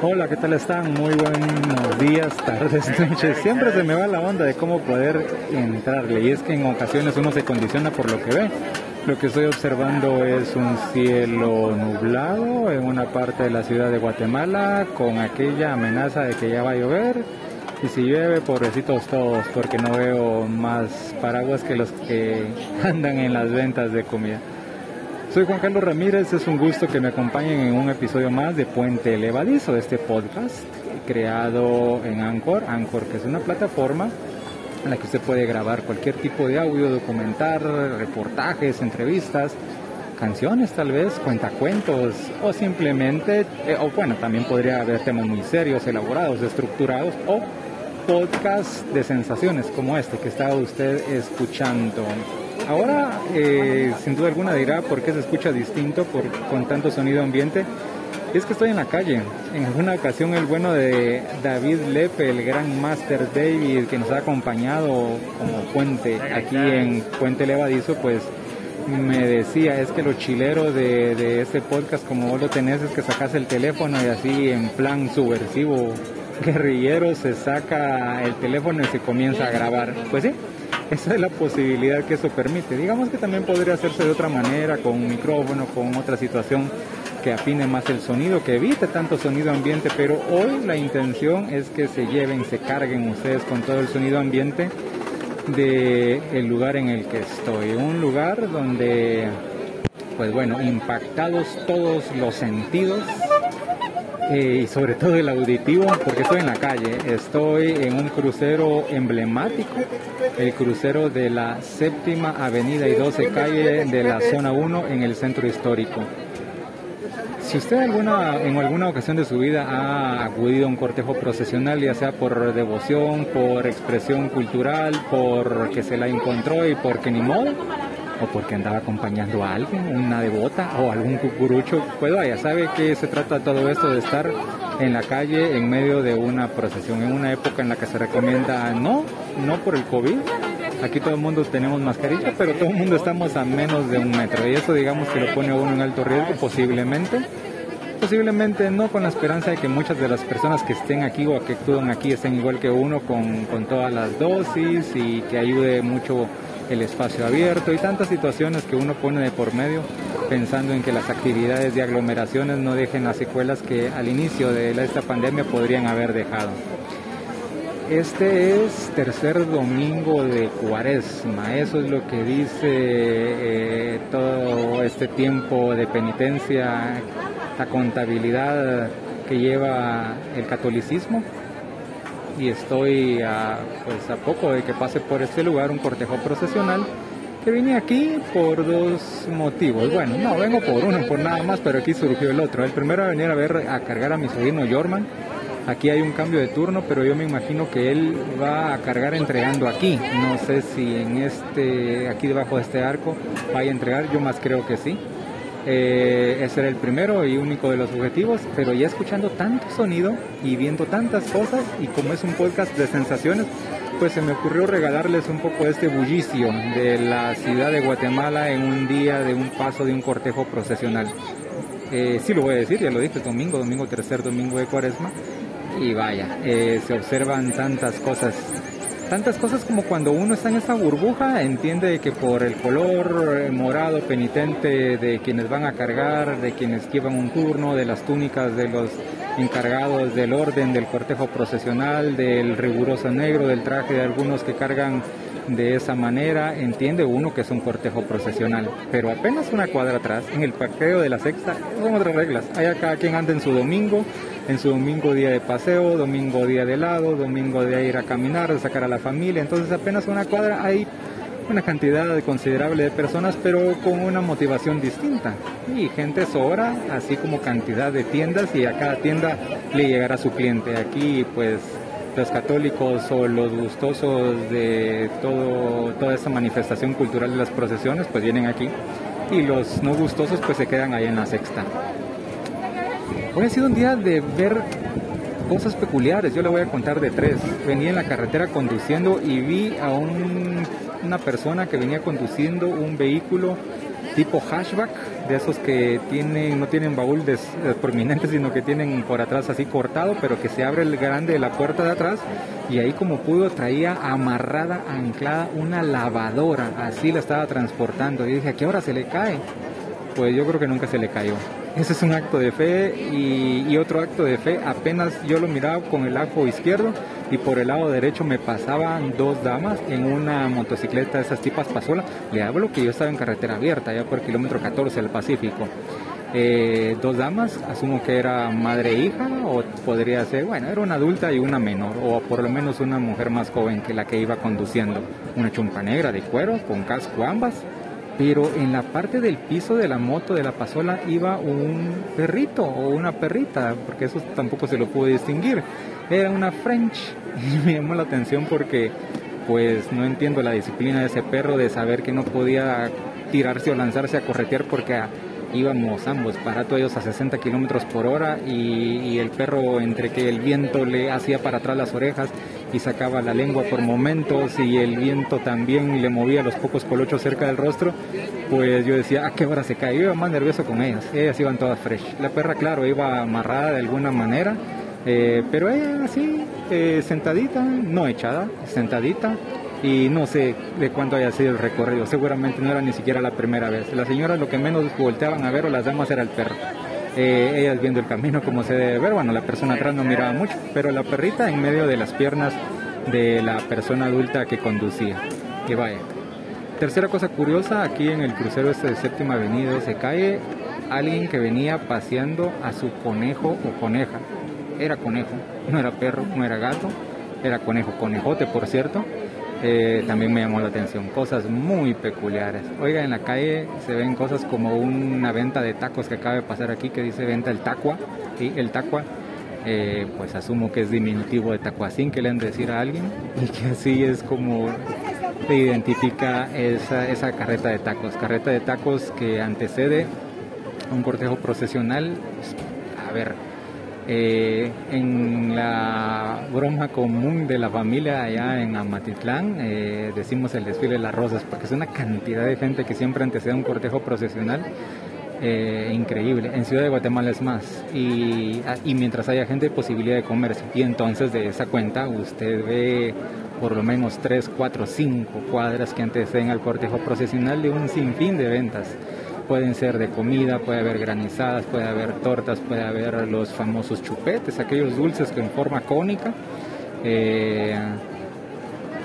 Hola, ¿qué tal están? Muy buenos días, tardes, noches. Siempre se me va la onda de cómo poder entrarle y es que en ocasiones uno se condiciona por lo que ve. Lo que estoy observando es un cielo nublado en una parte de la ciudad de Guatemala con aquella amenaza de que ya va a llover. Y si llueve, pobrecitos todos, porque no veo más paraguas que los que andan en las ventas de comida. Soy Juan Carlos Ramírez, es un gusto que me acompañen en un episodio más de Puente Levadizo, este podcast creado en Anchor, Anchor que es una plataforma en la que usted puede grabar cualquier tipo de audio, documentar, reportajes, entrevistas, canciones tal vez, cuentacuentos o simplemente, eh, o bueno, también podría haber temas muy serios, elaborados, estructurados o podcast de sensaciones como este que está usted escuchando. Ahora, eh, sin duda alguna dirá por qué se escucha distinto por, con tanto sonido ambiente. es que estoy en la calle. En alguna ocasión el bueno de David Lepe, el gran Master David, que nos ha acompañado como puente aquí en Puente Levadizo, pues me decía, es que lo chilero de, de este podcast, como vos lo tenés, es que sacas el teléfono y así en plan subversivo, guerrillero, se saca el teléfono y se comienza a grabar. Pues sí, esa es la posibilidad que eso permite. Digamos que también podría hacerse de otra manera, con un micrófono, con otra situación que afine más el sonido, que evite tanto sonido ambiente, pero hoy la intención es que se lleven, se carguen ustedes con todo el sonido ambiente del el lugar en el que estoy. Un lugar donde, pues bueno, impactados todos los sentidos, y sobre todo el auditivo, porque estoy en la calle, estoy en un crucero emblemático, el crucero de la séptima avenida y 12 calle de la zona 1 en el centro histórico. Si usted alguna, en alguna ocasión de su vida ha acudido a un cortejo procesional, ya sea por devoción, por expresión cultural, por que se la encontró y porque ni modo, o porque andaba acompañando a alguien, una devota o algún cucurucho, pues vaya, sabe que se trata todo esto de estar en la calle en medio de una procesión, en una época en la que se recomienda no, no por el COVID. Aquí todo el mundo tenemos mascarilla, pero todo el mundo estamos a menos de un metro y eso digamos que lo pone a uno en alto riesgo posiblemente. Posiblemente no con la esperanza de que muchas de las personas que estén aquí o que actúan aquí estén igual que uno con, con todas las dosis y que ayude mucho el espacio abierto y tantas situaciones que uno pone de por medio pensando en que las actividades de aglomeraciones no dejen las secuelas que al inicio de esta pandemia podrían haber dejado. Este es tercer domingo de cuaresma, eso es lo que dice eh, todo este tiempo de penitencia, la contabilidad que lleva el catolicismo y estoy a, pues a poco de que pase por este lugar un cortejo procesional que vine aquí por dos motivos. Bueno, no, vengo por uno, por nada más, pero aquí surgió el otro. El primero a venir a ver, a cargar a mi sobrino Jorman. Aquí hay un cambio de turno, pero yo me imagino que él va a cargar entregando aquí. No sé si en este, aquí debajo de este arco, vaya a entregar, yo más creo que sí. Eh, ese era el primero y único de los objetivos, pero ya escuchando tanto sonido y viendo tantas cosas y como es un podcast de sensaciones, pues se me ocurrió regalarles un poco este bullicio de la ciudad de Guatemala en un día de un paso de un cortejo procesional. Eh, sí lo voy a decir, ya lo dije, domingo, domingo tercer domingo de cuaresma, y vaya, eh, se observan tantas cosas tantas cosas como cuando uno está en esa burbuja, entiende que por el color eh, morado penitente de quienes van a cargar, de quienes llevan un turno, de las túnicas de los encargados del orden, del cortejo procesional, del riguroso negro, del traje de algunos que cargan de esa manera, entiende uno que es un cortejo procesional. Pero apenas una cuadra atrás, en el parqueo de la sexta, son otras reglas. Hay cada quien anda en su domingo, en su domingo día de paseo, domingo día de helado, domingo de ir a caminar, de sacar a la familia. Entonces apenas una cuadra hay una cantidad considerable de personas, pero con una motivación distinta. Y gente sobra, así como cantidad de tiendas y a cada tienda le llegará su cliente. Aquí pues los católicos o los gustosos de todo, toda esa manifestación cultural de las procesiones, pues vienen aquí. Y los no gustosos, pues se quedan ahí en la sexta. Hoy ha sido un día de ver cosas peculiares. Yo le voy a contar de tres. Venía en la carretera conduciendo y vi a una persona que venía conduciendo un vehículo tipo hatchback de esos que no tienen baúl des, prominente, sino que tienen por atrás así cortado, pero que se abre el grande de la puerta de atrás y ahí como pudo traía amarrada, anclada una lavadora, así la estaba transportando y dije, ¿a qué hora se le cae? Pues yo creo que nunca se le cayó. Ese es un acto de fe y, otro acto de fe, apenas yo lo miraba con el ajo izquierdo y por el lado derecho me pasaban dos damas en una motocicleta de esas tipas pasola. Le hablo que yo estaba en carretera abierta, ya por kilómetro 14 del Pacífico. Eh, dos damas, asumo que era madre e hija o podría ser, bueno, era una adulta y una menor o por lo menos una mujer más joven que la que iba conduciendo. Una chumpa negra de cuero con casco ambas pero en la parte del piso de la moto de la pasola iba un perrito o una perrita, porque eso tampoco se lo pude distinguir. Era una French y me llamó la atención porque pues no entiendo la disciplina de ese perro de saber que no podía tirarse o lanzarse a corretear porque íbamos ambos parados ellos a 60 kilómetros por hora y, el perro entre que el viento le hacía para atrás las orejas y sacaba la lengua por momentos y el viento también le movía los pocos colochos cerca del rostro, pues yo decía, ¿a qué hora se cae? Yo iba más nervioso con ellas, ellas iban todas fresh. La perra, claro, iba amarrada de alguna manera, eh, pero ella así, eh, sentadita, no echada, sentadita, y no sé de cuándo haya sido el recorrido, seguramente no era ni siquiera la primera vez. Las señoras lo que menos volteaban a ver o las damas era el perro. Eh, ellas viendo el camino como se debe ver, bueno, la persona atrás no miraba mucho, pero la perrita en medio de las piernas de la persona adulta que conducía. Que vaya. Tercera cosa curiosa, aquí en el crucero este de Séptima Avenida se cae alguien que venía paseando a su conejo o coneja. Era conejo, no era perro, no era gato, era conejo, conejote por cierto eh, también me llamó la atención. Cosas muy peculiares. Oiga, en la calle se ven cosas como una venta de tacos que acaba de pasar aquí que dice venta el tacua. y El tacua, eh, pues asumo que es diminutivo de tacuacín que le han de decir a alguien y que así es como se identifica esa, esa carreta de tacos. Carreta de tacos que antecede un cortejo procesional. A ver, eh, en la broma común de la familia allá en Amatitlán, eh, decimos el desfile de las rosas, porque es una cantidad de gente que siempre antecede un cortejo procesional eh, increíble. En Ciudad de Guatemala es más. Y, ah, y mientras haya gente, posibilidad de comercio. Y entonces de esa cuenta usted ve por lo menos 3, 4, 5 cuadras que anteceden al cortejo procesional de un sinfín de ventas pueden ser de comida, puede haber granizadas, puede haber tortas, puede haber los famosos chupetes, aquellos dulces que en forma cónica. Eh,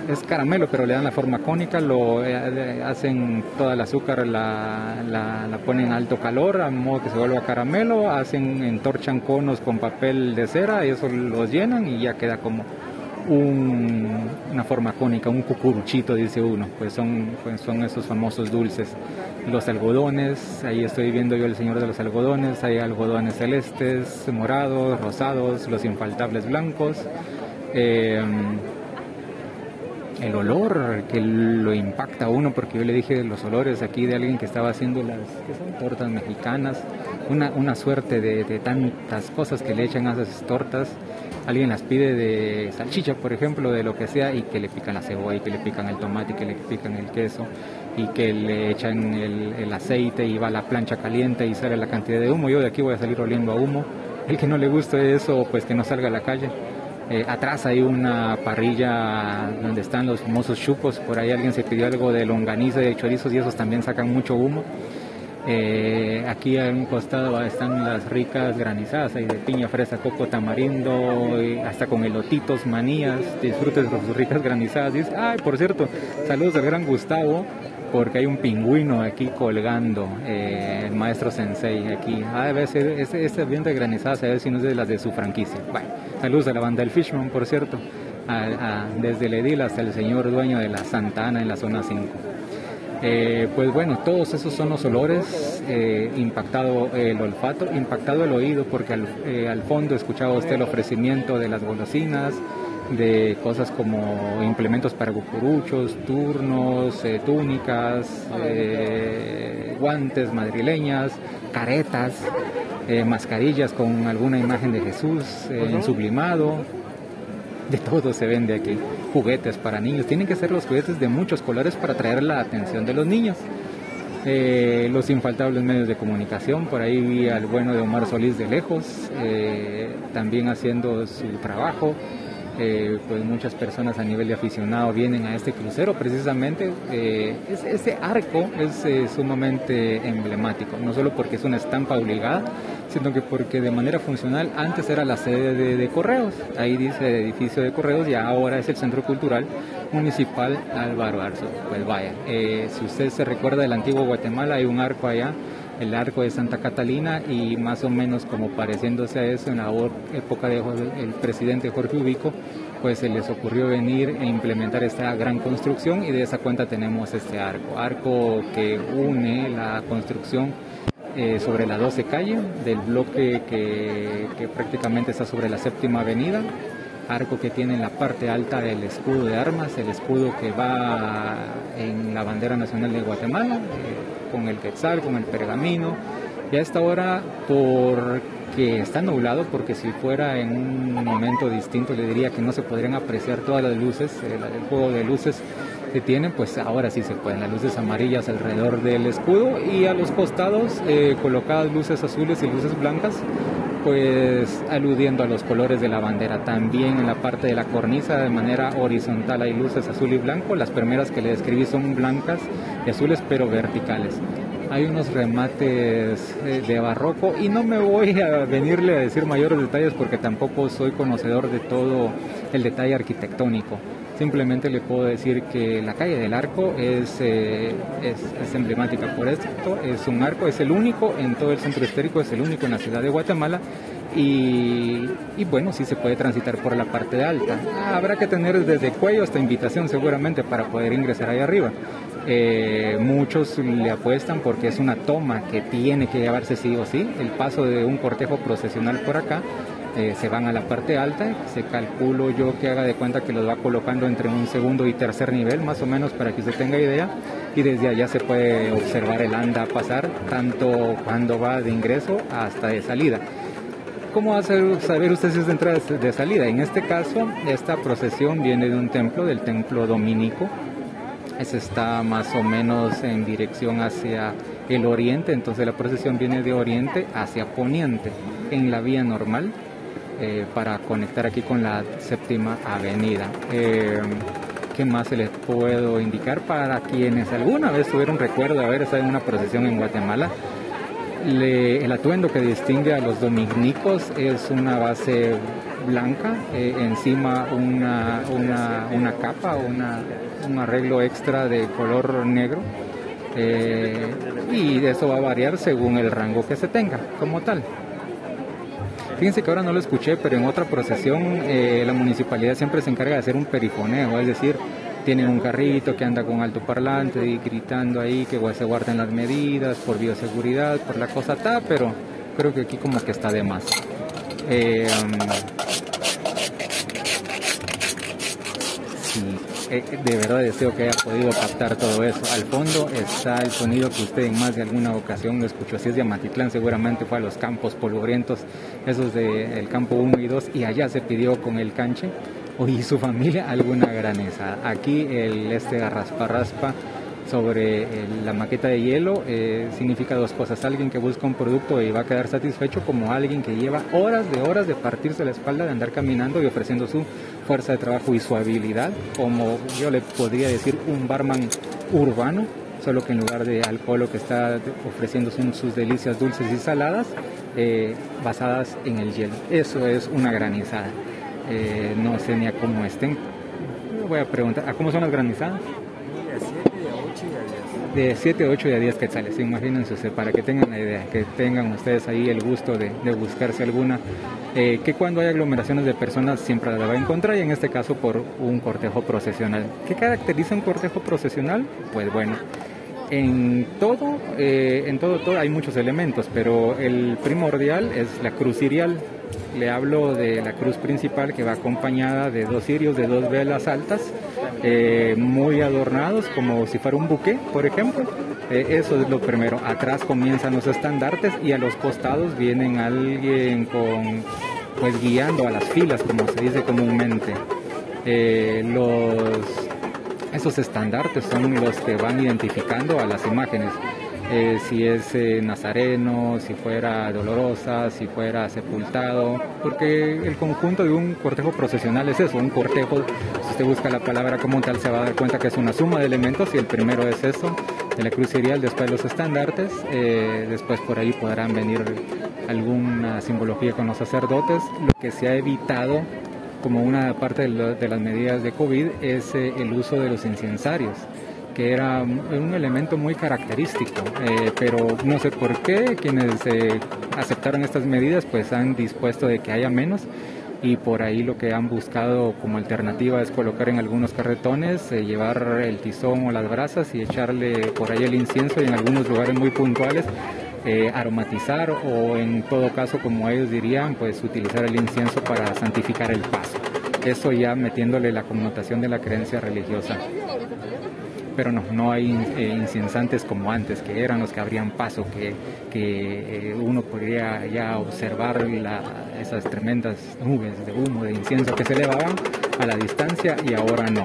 es caramelo, pero le dan la forma cónica, lo eh, hacen toda el azúcar, la, la, ponen a alto calor, a modo que se vuelva caramelo, hacen, entorchan conos con papel de cera y eso los llenan y ya queda como una forma cónica, un cucuruchito, dice uno, pues son, pues son esos famosos dulces. Los algodones, ahí estoy viendo yo el señor de los algodones, hay algodones celestes, morados, rosados, los infaltables blancos. Em, el olor que lo impacta a uno, porque yo le dije los olores aquí de alguien que estaba haciendo las tortas mexicanas, una, una suerte de, de tantas cosas que le echan a esas tortas alguien las pide de salchicha, por ejemplo, de lo que sea, y que le pican la cebolla, y que le pican el tomate, y que le pican el queso, y que le echan el, aceite y va a la plancha caliente y sale la cantidad de humo. Yo de aquí voy a salir oliendo a humo. El que no le guste eso, pues que no salga a la calle. Eh, atrás hay una parrilla donde están los famosos chupos. Por ahí alguien se pidió algo de longaniza y de chorizos y esos también sacan mucho humo. Eh, aquí a un costado están las ricas granizadas, hay de piña, fresa, coco, tamarindo, hasta con elotitos, manías, disfrutes de sus ricas granizadas. Dice, ay, por cierto, saludos al gran Gustavo, porque hay un pingüino aquí colgando, eh, el maestro Sensei aquí. Ah, debe ser, ese, ese bien de granizadas, a ver si no es de las de su franquicia. Bueno, saludos a la banda del Fishman, por cierto, desde el edil hasta el señor dueño de la Santa Ana en la zona 5. Eh, pues bueno, todos esos son los olores, eh, impactado el olfato, impactado el oído, porque eh, al, fondo escuchaba usted el ofrecimiento de las golosinas, de cosas como implementos para cucuruchos, turnos, túnicas, guantes madrileñas, caretas, mascarillas con alguna imagen de Jesús en sublimado, de todo se vende aquí. Juguetes para niños. Tienen que ser los juguetes de muchos colores para atraer la atención de los niños. Eh, los infaltables medios de comunicación, por ahí vi al bueno de Omar Solís de lejos, eh, también haciendo su trabajo. Eh, pues muchas personas a nivel de aficionado vienen a este crucero precisamente. ese arco es sumamente emblemático, no solo porque es una estampa obligada, sino que porque de manera funcional antes era la sede de, correos, ahí dice edificio de correos y ahora es el centro cultural municipal Álvaro Arzo. Pues vaya, eh, si usted se recuerda del antiguo Guatemala, hay un arco allá, el arco de Santa Catalina y más o menos como pareciéndose a eso en la época del presidente Jorge Ubico, pues se les ocurrió venir e implementar esta gran construcción y de esa cuenta tenemos este arco, arco que une la construcción eh, sobre la 12 calle, del bloque que, prácticamente está sobre la séptima avenida, arco que tiene en la parte alta el escudo de armas, el escudo que va en la bandera nacional de Guatemala, eh, con el quetzal, con el pergamino. Y a esta hora, porque está nublado, porque si fuera en un momento distinto le diría que no se podrían apreciar todas las luces, el, el juego de luces que tienen, pues ahora sí se pueden. Las luces amarillas alrededor del escudo y a los costados eh, colocadas luces azules y luces blancas, pues aludiendo a los colores de la bandera. También en la parte de la cornisa de manera horizontal hay luces azul y blanco. Las primeras que le describí son blancas y azules pero verticales hay unos remates eh, de barroco y no me voy a venirle a decir mayores detalles porque tampoco soy conocedor de todo el detalle arquitectónico. Simplemente le puedo decir que la calle del arco es, eh, es, emblemática por esto. Es un arco, es el único en todo el centro histórico, es el único en la ciudad de Guatemala. Y, bueno, sí se puede transitar por la parte alta. Habrá que tener desde cuello hasta invitación seguramente para poder ingresar ahí arriba. Eh, muchos le apuestan porque es una toma que tiene que llevarse sí o sí. El paso de un cortejo procesional por acá eh, se van a la parte alta, se calculo yo que haga de cuenta que los va colocando entre un segundo y tercer nivel, más o menos para que usted tenga idea, y desde allá se puede observar el anda pasar, tanto cuando va de ingreso hasta de salida. ¿Cómo va a saber usted si es de entrada de salida? En este caso, esta procesión viene de un templo, del templo dominico. Está más o menos en dirección hacia el oriente, entonces la procesión viene de oriente hacia poniente en la vía normal eh, para conectar aquí con la séptima avenida. Eh, ¿Qué más se les puedo indicar para quienes alguna vez tuvieron recuerdo de haber estado en una procesión en Guatemala? el atuendo que distingue a los dominicos es una base blanca, eh, encima una, una, una capa, una, un arreglo extra de color negro. y eso va a variar según el rango que se tenga como tal. Fíjense que ahora no lo escuché, pero en otra procesión eh, la municipalidad siempre se encarga de hacer un perifoneo, es decir, tienen un carrito que anda con alto parlante y gritando ahí que se guarden las medidas por bioseguridad, por la cosa está, pero creo que aquí como que está de más. Eh, Eh, de verdad deseo que haya podido captar todo eso. Al fondo está el sonido que usted en más de alguna ocasión lo escuchó. Si es de Amatitlán, seguramente fue a los campos polvorientos, esos del campo 1 y 2, y allá se pidió con el canche y su familia alguna graneza. Aquí el este raspa raspa sobre la maqueta de hielo eh, significa dos cosas. Alguien que busca un producto y va a quedar satisfecho como alguien que lleva horas de horas de partirse la espalda, de andar caminando y ofreciendo su fuerza de trabajo y su habilidad, como yo le podría decir un barman urbano, solo que en lugar de alcohol lo que está ofreciendo son sus delicias dulces y saladas eh, basadas en el hielo. Eso es una granizada. Eh, no sé ni a cómo estén. Voy a preguntar, ¿a cómo son las granizadas? De 7, 8 y a 10 quetzales, imagínense para que tengan la idea, que tengan ustedes ahí el gusto de, buscarse alguna, eh, que cuando hay aglomeraciones de personas siempre la va a encontrar y en este caso por un cortejo procesional. ¿Qué caracteriza un cortejo procesional? Pues bueno, en todo, eh, en todo, todo hay muchos elementos, pero el primordial es la cruz irial. Le hablo de la cruz principal que va acompañada de dos cirios de dos velas altas eh, muy adornados, como si fuera un buque, por ejemplo. Eh, eso es lo primero. Atrás comienzan los estandartes y a los costados vienen alguien con, pues guiando a las filas, como se dice comúnmente. Eh, los, esos estandartes son los que van identificando a las imágenes. Eh, si es eh, nazareno, si fuera dolorosa, si fuera sepultado, porque el conjunto de un cortejo procesional es eso, un cortejo, si usted busca la palabra como tal se va a dar cuenta que es una suma de elementos y el primero es eso, de la cruz irial, después los estandartes, eh, después por ahí podrán venir alguna simbología con los sacerdotes, lo que se ha evitado como una parte de, las medidas de COVID es el uso de los incensarios que era un elemento muy característico, eh, pero no sé por qué quienes eh, aceptaron estas medidas pues han dispuesto de que haya menos y por ahí lo que han buscado como alternativa es colocar en algunos carretones, eh, llevar el tizón o las brasas y echarle por ahí el incienso y en algunos lugares muy puntuales aromatizar o en todo caso como ellos dirían pues utilizar el incienso para santificar el paso. Eso ya metiéndole la connotación de la creencia religiosa pero no, no hay eh, inciensantes como antes, que eran los que abrían paso, que, que eh, uno podría ya observar esas tremendas nubes de humo, de incienso que se elevaban a la distancia y ahora no.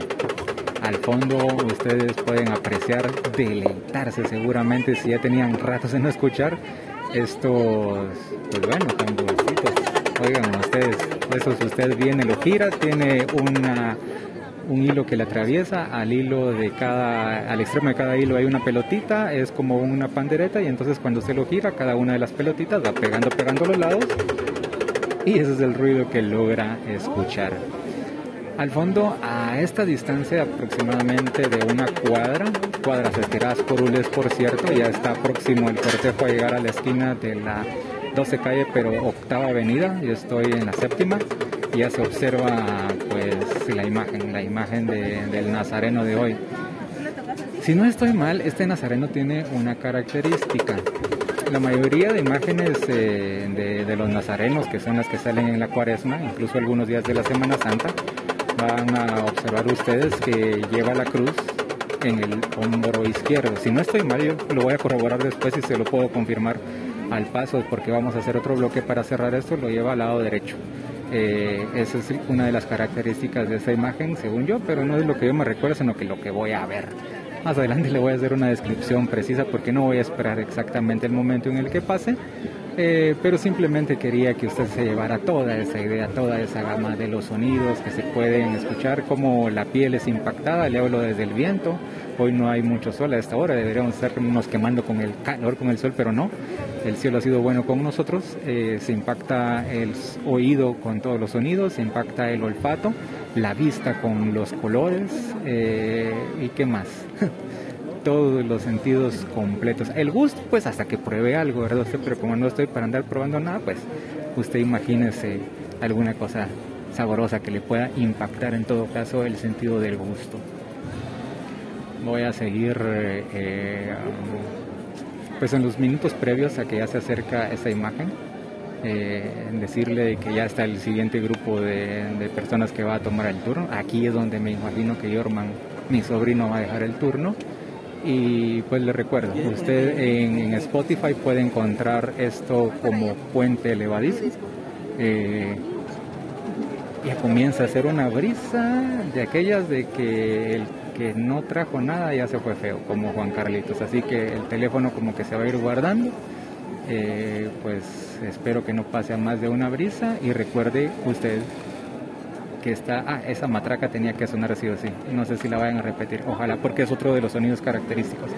Al fondo ustedes pueden apreciar, deleitarse seguramente si ya tenían ratos en escuchar estos, pues bueno, tamborcitos. Oigan ustedes, eso si ustedes vienen, lo gira, tiene una un hilo que le atraviesa, al hilo de cada, al extremo de cada hilo hay una pelotita, es como una pandereta y entonces cuando se lo gira cada una de las pelotitas va pegando, pegando los lados y ese es el ruido que logra escuchar. Al fondo, a esta distancia aproximadamente de una cuadra, cuadras estiradas por Ules por cierto, ya está próximo el cortejo a llegar a la esquina de la 12 calle pero octava avenida, yo estoy en la séptima ya se observa pues la imagen, la imagen del nazareno de hoy. Si no estoy mal, este nazareno tiene una característica. La mayoría de imágenes eh, de, los nazarenos, que son las que salen en la cuaresma, incluso algunos días de la Semana Santa, van a observar ustedes que lleva la cruz en el hombro izquierdo. Si no estoy mal, yo lo voy a corroborar después y se lo puedo confirmar al paso, porque vamos a hacer otro bloque para cerrar esto, lo lleva al lado derecho. Eh, esa es una de las características de esa imagen, según yo, pero no es lo que yo me recuerdo, sino que lo que voy a ver. Más adelante le voy a hacer una descripción precisa porque no voy a esperar exactamente el momento en el que pase, eh, pero simplemente quería que usted se llevara toda esa idea, toda esa gama de los sonidos que se pueden escuchar, como la piel es impactada, le hablo desde el viento, Hoy no hay mucho sol a esta hora, deberíamos estarnos quemando con el calor, con el sol, pero no. El cielo ha sido bueno con nosotros, eh, se impacta el oído con todos los sonidos, se impacta el olfato, la vista con los colores eh, y qué más. todos los sentidos completos. El gusto, pues hasta que pruebe algo, ¿verdad? Pero como no estoy para andar probando nada, pues usted imagínese alguna cosa saborosa que le pueda impactar en todo caso el sentido del gusto voy a seguir eh, pues en los minutos previos a que ya se acerca esa imagen eh, decirle que ya está el siguiente grupo de, personas que va a tomar el turno aquí es donde me imagino que Yorman mi sobrino va a dejar el turno y pues le recuerdo usted en, Spotify puede encontrar esto como puente elevadizo eh, ya comienza a ser una brisa de aquellas de que el que no trajo nada ya se fue feo, como Juan Carlitos. Así que el teléfono como que se va a ir guardando. Eh, pues espero que no pase a más de una brisa y recuerde usted que está, ah, esa matraca tenía que sonar así o así, no sé si la vayan a repetir, ojalá porque es otro de los sonidos característicos.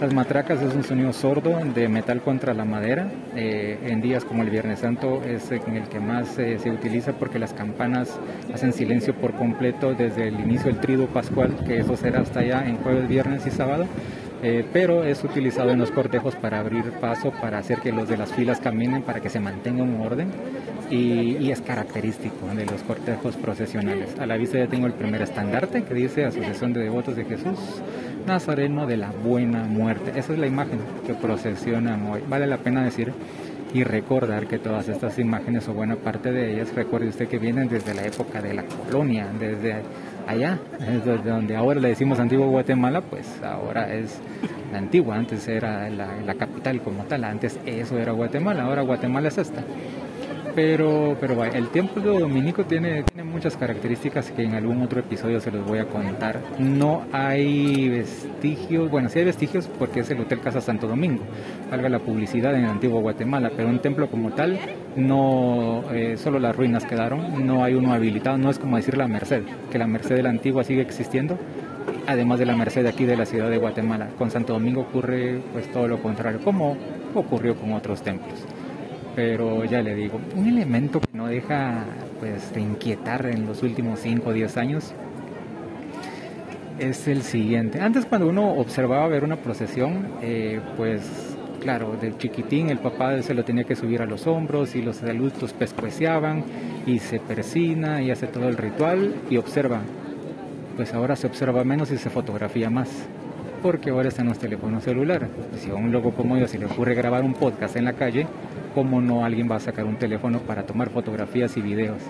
Las matracas es un sonido sordo de metal contra la madera, eh, en días como el Viernes Santo es en el que más eh, se utiliza porque las campanas hacen silencio por completo desde el inicio del trido pascual, que eso será hasta allá en jueves, viernes y sábado. Eh, pero es utilizado en los cortejos para abrir paso, para hacer que los de las filas caminen, para que se mantenga un orden y, es característico de los cortejos procesionales. A la vista ya tengo el primer estandarte que dice Asociación de Devotos de Jesús, Nazareno de la Buena Muerte. Esa es la imagen que procesionan hoy. Vale la pena decir y recordar que todas estas imágenes o buena parte de ellas, recuerde usted que vienen desde la época de la colonia, desde allá, desde donde ahora le decimos antiguo Guatemala, pues ahora es la antigua, antes era la, capital como tal, antes eso era Guatemala, ahora Guatemala es esta. Pero, pero el templo dominico tiene, tiene muchas características que en algún otro episodio se los voy a contar. No hay vestigios, bueno, sí hay vestigios porque es el Hotel Casa Santo Domingo, valga la publicidad en el antiguo Guatemala, pero un templo como tal, no, eh, solo las ruinas quedaron, no hay uno habilitado, no es como decir la Merced, que la Merced de la antigua sigue existiendo, además de la Merced aquí de la ciudad de Guatemala. Con Santo Domingo ocurre pues todo lo contrario, como ocurrió con otros templos pero ya le digo, un elemento que no deja pues de inquietar en los últimos 5 o 10 años es el siguiente. Antes cuando uno observaba ver una procesión, eh, pues claro, del chiquitín el papá se lo tenía que subir a los hombros y los adultos pescueciaban y se persina y hace todo el ritual y observa. Pues ahora se observa menos y se fotografía más porque ahora están los teléfonos celulares. Si a un loco como yo se le ocurre grabar un podcast en la calle, cómo no alguien va a sacar un teléfono para tomar fotografías y videos.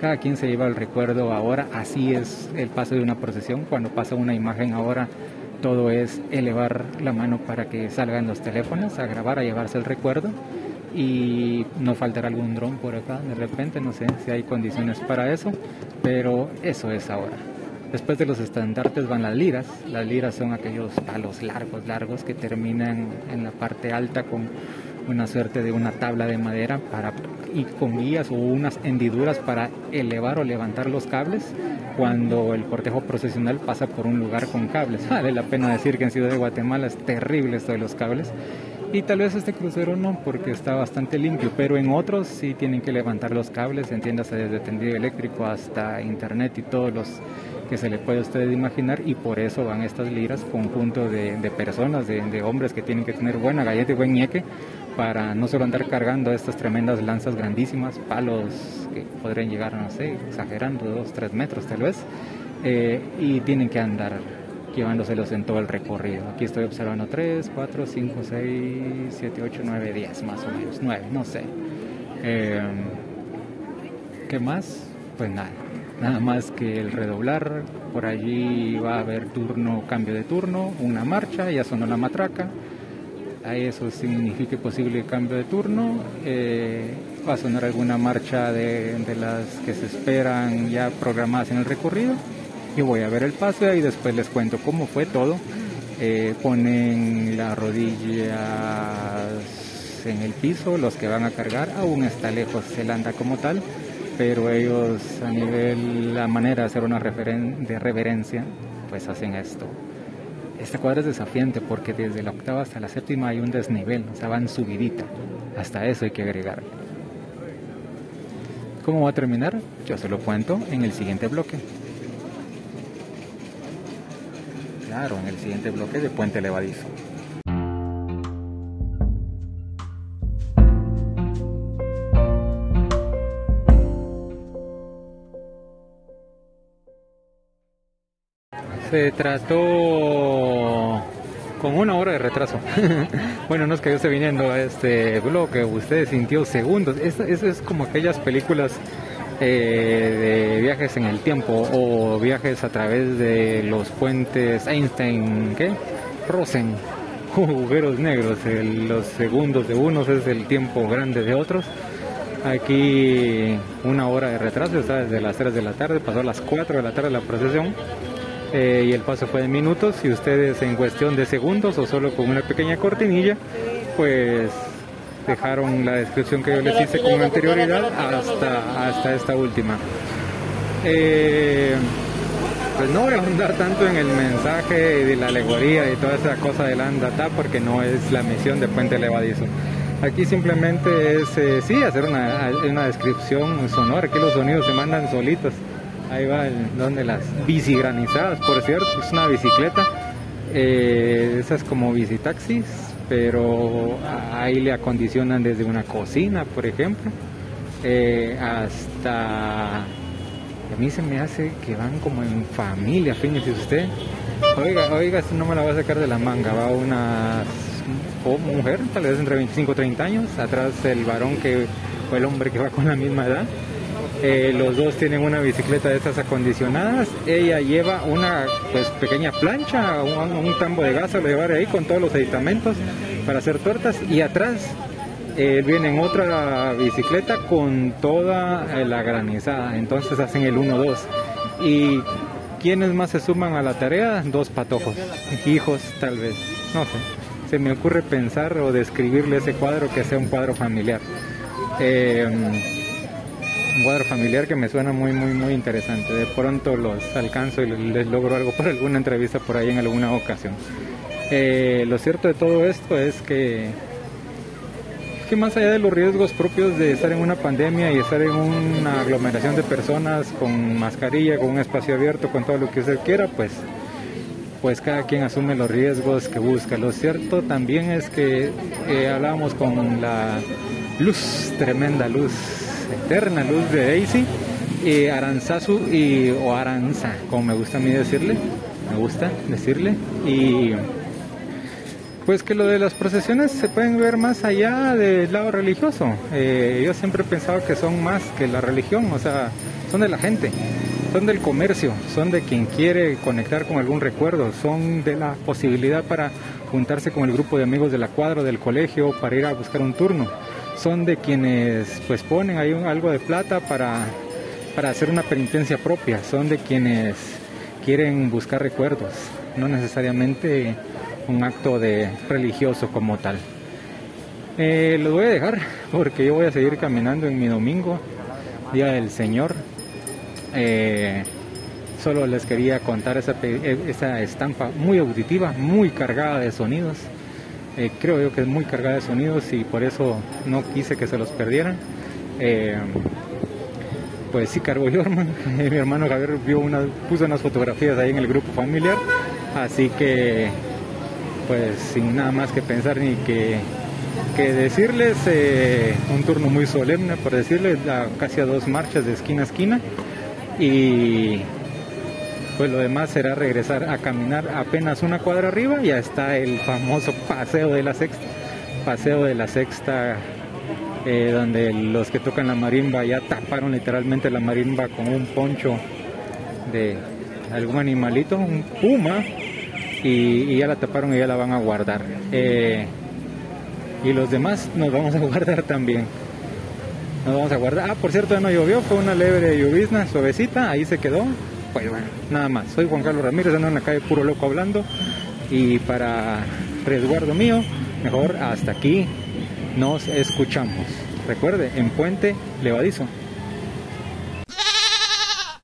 Cada quien se lleva el recuerdo ahora, así es el paso de una procesión, cuando pasa una imagen ahora todo es elevar la mano para que salgan los teléfonos a grabar, a llevarse el recuerdo y no faltará algún dron por acá de repente, no sé si hay condiciones para eso, pero eso es ahora. Después de los estandartes van las liras. Las liras son aquellos palos largos, largos que terminan en la parte alta con una suerte de una tabla de madera para y con guías o unas hendiduras para elevar o levantar los cables cuando el cortejo procesional pasa por un lugar con cables. Vale la pena decir que en Ciudad de Guatemala es terrible esto de los cables. Y tal vez este crucero no, porque está bastante limpio, pero en otros sí tienen que levantar los cables, entiéndase desde tendido eléctrico hasta internet y todos los que se le puede a usted imaginar y por eso van estas liras, conjunto de, personas, de, de, hombres que tienen que tener buena galleta y buen ñeque para no solo andar cargando estas tremendas lanzas grandísimas, palos que podrían llegar, no sé, exagerando, dos, tres metros tal vez, eh, y tienen que andar llevándoselos en todo el recorrido. Aquí estoy observando 3, 4, 5, 6, 7, 8, 9, 10 más o menos, 9, no sé. Eh, ¿Qué más? Pues nada, nada más que el redoblar, por allí va a haber turno, cambio de turno, una marcha, ya sonó la matraca eso signifique posible cambio de turno. Eh, va a sonar alguna marcha de, las que se esperan ya programadas en el recorrido. Y voy a ver el paso y después les cuento cómo fue todo. Eh, ponen las rodillas en el piso, los que van a cargar, aún está lejos el anda como tal, pero ellos a nivel, la manera de hacer una de reverencia, pues hacen esto. Esta cuadra es desafiante porque desde la octava hasta la séptima hay un desnivel, o sea, van subidita. Hasta eso hay que agregar. ¿Cómo va a terminar? Yo se lo cuento en el siguiente bloque. En el siguiente bloque de Puente Levadizo. se trató con una hora de retraso. bueno, no es que yo esté viniendo a este bloque, usted sintió segundos. Eso, es como aquellas películas eh, de viajes en el tiempo o viajes a través de los puentes Einstein, ¿qué? Rosen, jugueros negros. los segundos de unos es el tiempo grande de otros. Aquí una hora de retraso, está desde las 3 de la tarde, pasó a las 4 de la tarde la procesión eh, y el paso fue de minutos y ustedes en cuestión de segundos o solo con una pequeña cortinilla, pues dejaron la descripción que yo les hice con anterioridad hasta, hasta esta última. Eh, pues no voy a andar tanto en el mensaje de la alegoría y toda esa cosa del andata porque no es la misión de Puente Levadizo. Aquí simplemente es, eh, sí, hacer una, una descripción sonora, aquí los sonidos se mandan solitos. Ahí va donde las bicigranizadas, por cierto, es una bicicleta. Eh, esas como bicitaxis, pero ahí le acondicionan desde una cocina, por ejemplo, eh, hasta a mí se me hace que van como en familia, fíjese usted. Oiga, oiga, esto no me la va a sacar de la manga, va una mujer, tal vez entre 25 y 30 años, atrás el varón que fue el hombre que va con la misma edad eh, los dos tienen una bicicleta de estas acondicionadas. Ella lleva una pues pequeña plancha, un, tambo de gas, lo llevar ahí con todos los aditamentos para hacer tortas. Y atrás él viene en otra bicicleta con toda la granizada, entonces hacen el 1-2. ¿Y quiénes más se suman a la tarea? Dos patojos, hijos tal vez, no sé. Se me ocurre pensar o describirle ese cuadro que sea un cuadro familiar. Eh, un cuadro familiar que me suena muy, muy, muy interesante. De pronto los alcanzo y les logro algo por alguna entrevista por ahí en alguna ocasión. Eh, lo cierto de todo esto es que, que más allá de los riesgos propios de estar en una pandemia y estar en una aglomeración de personas con mascarilla, con un espacio abierto, con todo lo que usted quiera, pues pues cada quien asume los riesgos que busca. Lo cierto también es que eh, hablábamos con la luz, tremenda luz eterna luz de Daisy, y Aranzazu y, o Aranza, como me gusta a mí decirle, me gusta decirle, y pues que lo de las procesiones se pueden ver más allá del lado religioso. Eh, yo siempre he pensado que son más que la religión, o sea, son de la gente, son del comercio, son de quien quiere conectar con algún recuerdo, son de la posibilidad para juntarse con el grupo de amigos de la cuadra, del colegio, para ir a buscar un turno son de quienes pues ponen ahí algo de plata para, para hacer una penitencia propia, son de quienes quieren buscar recuerdos, no necesariamente un acto de religioso como tal. Eh, lo voy a dejar porque yo voy a seguir caminando en mi domingo, Día del Señor. Eh, solo les quería contar esa, esa estampa muy auditiva, muy cargada de sonidos. Eh, creo yo que es muy cargada de sonidos y por eso no quise que se los perdieran. Eh, pues sí cargo yo, hermano. Mi hermano Javier vio una, puso unas fotografías ahí en el grupo familiar, así que pues sin nada más que pensar ni que, que decirles, eh, un turno muy solemne, por decirles, casi a dos marchas de esquina a esquina y pues lo demás será regresar a caminar apenas una cuadra arriba, ya está el famoso paseo de la sexta, paseo de la sexta, eh, donde los que tocan la marimba ya taparon literalmente la marimba con un poncho de algún animalito, un puma, y, ya la taparon y ya la van a guardar. Eh, y los demás nos vamos a guardar también. Nos vamos a guardar. Ah, por cierto, no llovió, fue una leve llovizna, suavecita, ahí se quedó. Pues bueno, nada más. Soy Juan Carlos Ramírez, ando en la calle puro loco hablando. Y para resguardo mío, mejor hasta aquí nos escuchamos. Recuerde, en Puente Levadizo.